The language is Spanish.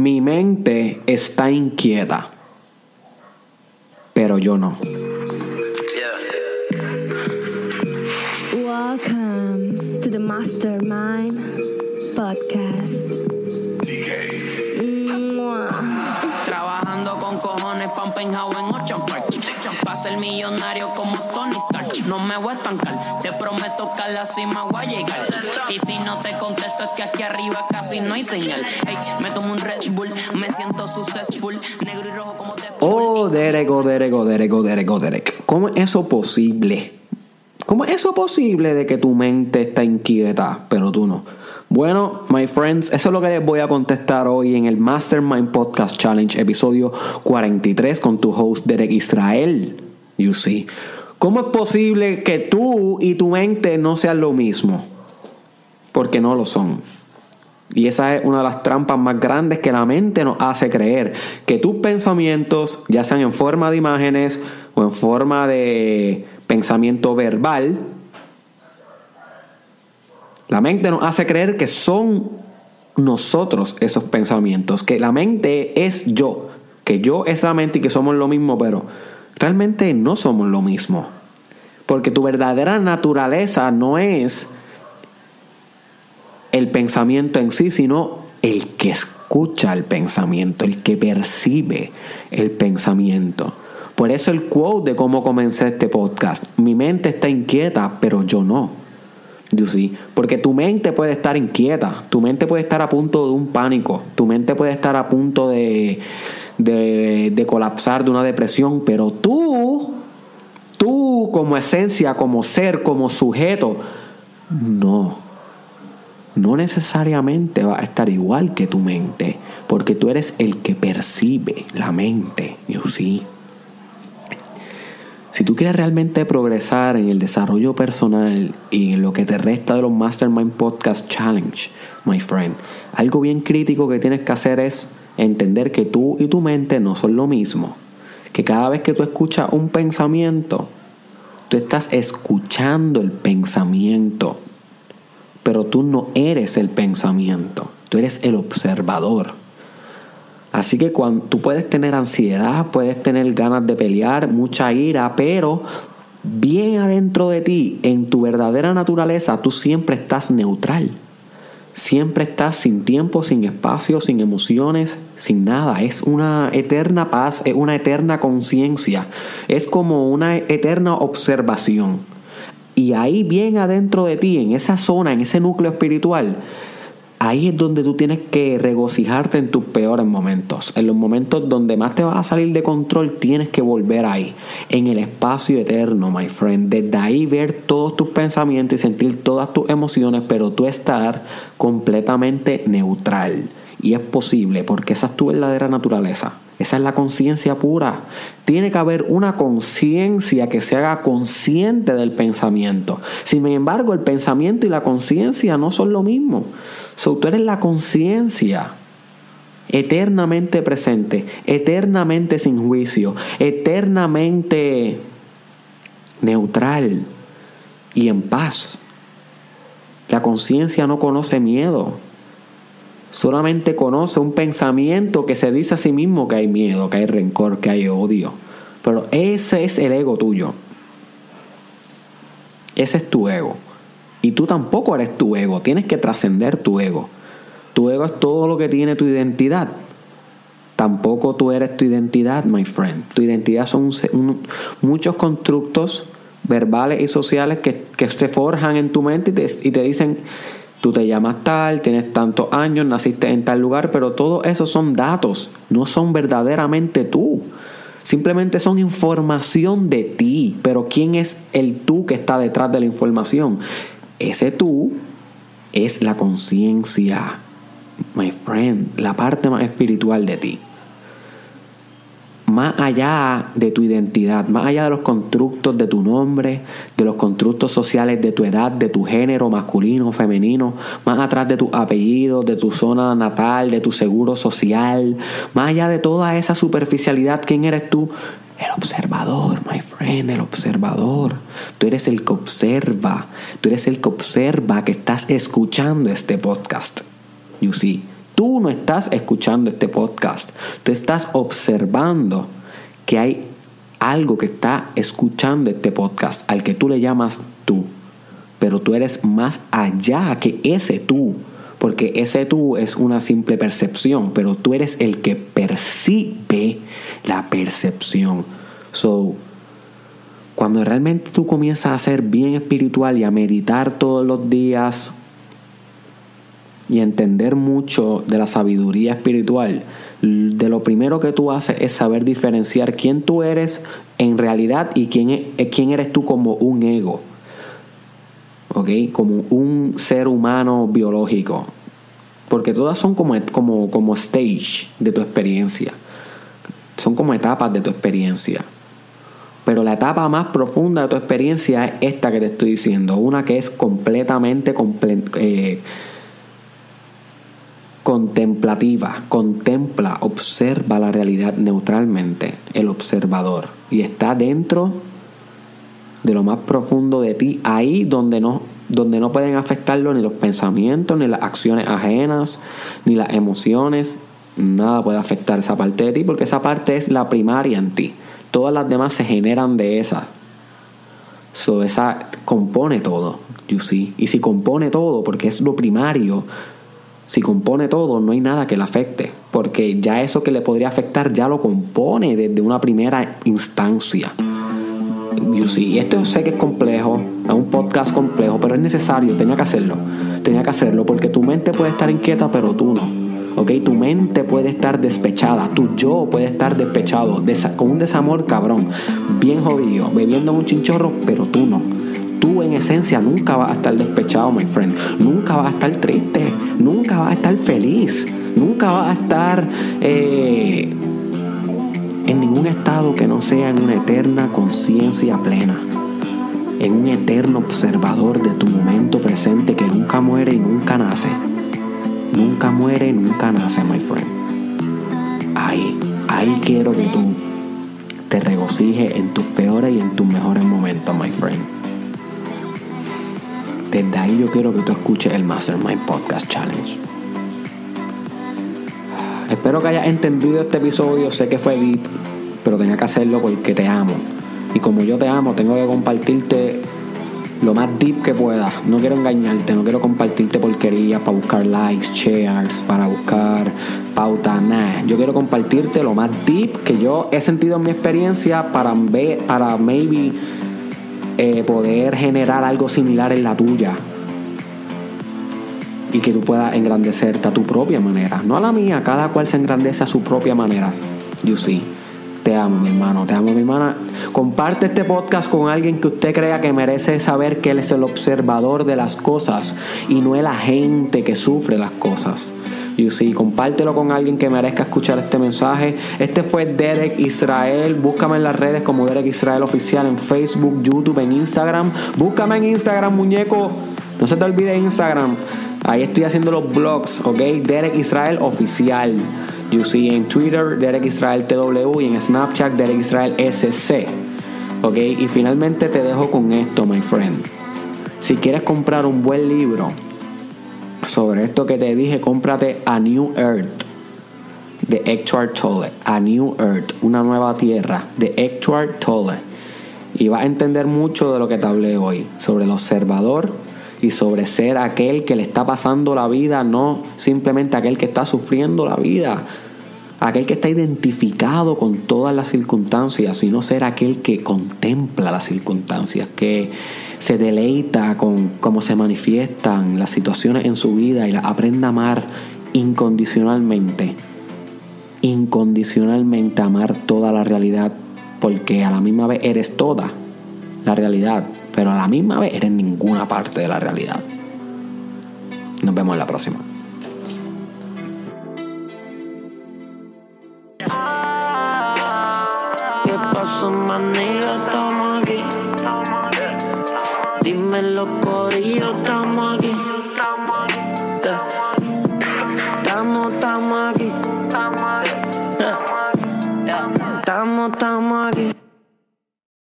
Mi mente está inquieta, pero yo no. Welcome to the Mastermind Podcast. Trabajando con cojones penthouse en Ocean Park Pa' ser millonario como Tony No me voy a estancar Te prometo que a la cima voy a llegar Y si no te contesto es que aquí arriba casi no hay señal Hey, me tomo un Red Bull Me siento successful Negro y rojo como de Oh, Derek, oh, Derek, oh, Derek, oh, Derek, oh, Derek. ¿Cómo es eso posible? ¿Cómo es eso posible de que tu mente está inquieta, pero tú no? Bueno, my friends, eso es lo que les voy a contestar hoy en el Mastermind Podcast Challenge, episodio 43, con tu host Derek Israel. You see. ¿Cómo es posible que tú y tu mente no sean lo mismo? Porque no lo son. Y esa es una de las trampas más grandes que la mente nos hace creer. Que tus pensamientos, ya sean en forma de imágenes o en forma de pensamiento verbal, la mente nos hace creer que son nosotros esos pensamientos, que la mente es yo, que yo es la mente y que somos lo mismo, pero realmente no somos lo mismo. Porque tu verdadera naturaleza no es el pensamiento en sí, sino el que escucha el pensamiento, el que percibe el pensamiento. Por eso el quote de cómo comencé este podcast. Mi mente está inquieta, pero yo no. You see? Porque tu mente puede estar inquieta, tu mente puede estar a punto de un pánico, tu mente puede estar a punto de, de, de colapsar, de una depresión, pero tú, tú como esencia, como ser, como sujeto, no no necesariamente va a estar igual que tu mente, porque tú eres el que percibe la mente, you see. Si tú quieres realmente progresar en el desarrollo personal y en lo que te resta de los Mastermind Podcast Challenge, my friend, algo bien crítico que tienes que hacer es entender que tú y tu mente no son lo mismo. Que cada vez que tú escuchas un pensamiento, tú estás escuchando el pensamiento, pero tú no eres el pensamiento, tú eres el observador. Así que cuando tú puedes tener ansiedad, puedes tener ganas de pelear, mucha ira, pero bien adentro de ti, en tu verdadera naturaleza, tú siempre estás neutral. Siempre estás sin tiempo, sin espacio, sin emociones, sin nada. Es una eterna paz, es una eterna conciencia. Es como una eterna observación. Y ahí bien adentro de ti, en esa zona, en ese núcleo espiritual, ahí es donde tú tienes que regocijarte en tus peores momentos. En los momentos donde más te vas a salir de control, tienes que volver ahí, en el espacio eterno, my friend. Desde ahí ver todos tus pensamientos y sentir todas tus emociones, pero tú estar completamente neutral. Y es posible porque esa es tu verdadera naturaleza. Esa es la conciencia pura. Tiene que haber una conciencia que se haga consciente del pensamiento. Sin embargo, el pensamiento y la conciencia no son lo mismo. So, tú eres la conciencia eternamente presente, eternamente sin juicio, eternamente neutral y en paz. La conciencia no conoce miedo, solamente conoce un pensamiento que se dice a sí mismo que hay miedo, que hay rencor, que hay odio. Pero ese es el ego tuyo. Ese es tu ego. Y tú tampoco eres tu ego, tienes que trascender tu ego. Tu ego es todo lo que tiene tu identidad. Tampoco tú eres tu identidad, my friend. Tu identidad son muchos constructos verbales y sociales que, que se forjan en tu mente y te, y te dicen, tú te llamas tal, tienes tantos años, naciste en tal lugar, pero todo eso son datos, no son verdaderamente tú. Simplemente son información de ti, pero ¿quién es el tú que está detrás de la información? Ese tú es la conciencia, my friend, la parte más espiritual de ti. Más allá de tu identidad, más allá de los constructos de tu nombre, de los constructos sociales de tu edad, de tu género masculino femenino, más atrás de tu apellido, de tu zona natal, de tu seguro social, más allá de toda esa superficialidad, ¿quién eres tú? El observador, my friend, el observador. Tú eres el que observa. Tú eres el que observa que estás escuchando este podcast. You see. Tú no estás escuchando este podcast. Tú estás observando que hay algo que está escuchando este podcast al que tú le llamas tú. Pero tú eres más allá que ese tú. Porque ese tú es una simple percepción, pero tú eres el que percibe la percepción. So, cuando realmente tú comienzas a ser bien espiritual y a meditar todos los días y entender mucho de la sabiduría espiritual, de lo primero que tú haces es saber diferenciar quién tú eres en realidad y quién, e, quién eres tú como un ego. ¿Ok? Como un ser humano biológico. Porque todas son como, como, como stage de tu experiencia. Son como etapas de tu experiencia. Pero la etapa más profunda de tu experiencia es esta que te estoy diciendo, una que es completamente eh, contemplativa, contempla, observa la realidad neutralmente, el observador, y está dentro de lo más profundo de ti, ahí donde no, donde no pueden afectarlo ni los pensamientos, ni las acciones ajenas, ni las emociones, nada puede afectar esa parte de ti, porque esa parte es la primaria en ti. Todas las demás se generan de esa. So, esa compone todo, you see. Y si compone todo, porque es lo primario, si compone todo, no hay nada que le afecte. Porque ya eso que le podría afectar ya lo compone desde una primera instancia. You see. Esto sé que es complejo, es un podcast complejo, pero es necesario, tenía que hacerlo. Tenía que hacerlo porque tu mente puede estar inquieta, pero tú no. ¿ok? Tu mente puede estar despechada, tu yo puede estar despechado, con un desamor cabrón, bien jodido, bebiendo un chinchorro, pero tú no. Tú en esencia nunca vas a estar despechado, my friend. Nunca vas a estar triste, nunca vas a estar feliz, nunca vas a estar eh, en ningún estado que no sea en una eterna conciencia plena en un eterno observador de tu momento presente que nunca muere y nunca nace nunca muere, nunca nace, my friend. Ahí, ahí quiero que tú te regocijes en tus peores y en tus mejores momentos, my friend. Desde ahí yo quiero que tú escuches el Mastermind Podcast Challenge. Espero que hayas entendido este episodio. Sé que fue deep, pero tenía que hacerlo porque te amo. Y como yo te amo, tengo que compartirte lo más deep que pueda. No quiero engañarte, no quiero compartirte porquerías para buscar likes, shares, para buscar pauta, nada. Yo quiero compartirte lo más deep que yo he sentido en mi experiencia para, ver, para maybe eh, poder generar algo similar en la tuya. Y que tú puedas engrandecerte a tu propia manera. No a la mía, cada cual se engrandece a su propia manera. You see. Te amo, mi hermano, te amo, mi hermana. Comparte este podcast con alguien que usted crea que merece saber que él es el observador de las cosas y no el agente que sufre las cosas. You see, compártelo con alguien que merezca escuchar este mensaje. Este fue Derek Israel. Búscame en las redes como Derek Israel Oficial en Facebook, YouTube, en Instagram. Búscame en Instagram, muñeco. No se te olvide Instagram. Ahí estoy haciendo los blogs, ¿ok? Derek Israel Oficial. You see en Twitter, Derek Israel TW y en Snapchat, Derek Israel SC. ¿Ok? Y finalmente te dejo con esto, my friend. Si quieres comprar un buen libro sobre esto que te dije, cómprate A New Earth de Hector Tolle. A New Earth, una nueva tierra de Hector Tolle. Y vas a entender mucho de lo que te hablé hoy, sobre el observador y sobre ser aquel que le está pasando la vida, no simplemente aquel que está sufriendo la vida, aquel que está identificado con todas las circunstancias, sino ser aquel que contempla las circunstancias, que se deleita con cómo se manifiestan las situaciones en su vida y las aprenda a amar incondicionalmente, incondicionalmente amar toda la realidad, porque a la misma vez eres toda la realidad pero a la misma vez eres ninguna parte de la realidad. Nos vemos en la próxima. ¿Qué pasó, manilla? Estamos aquí. Dime los corillos, estamos aquí.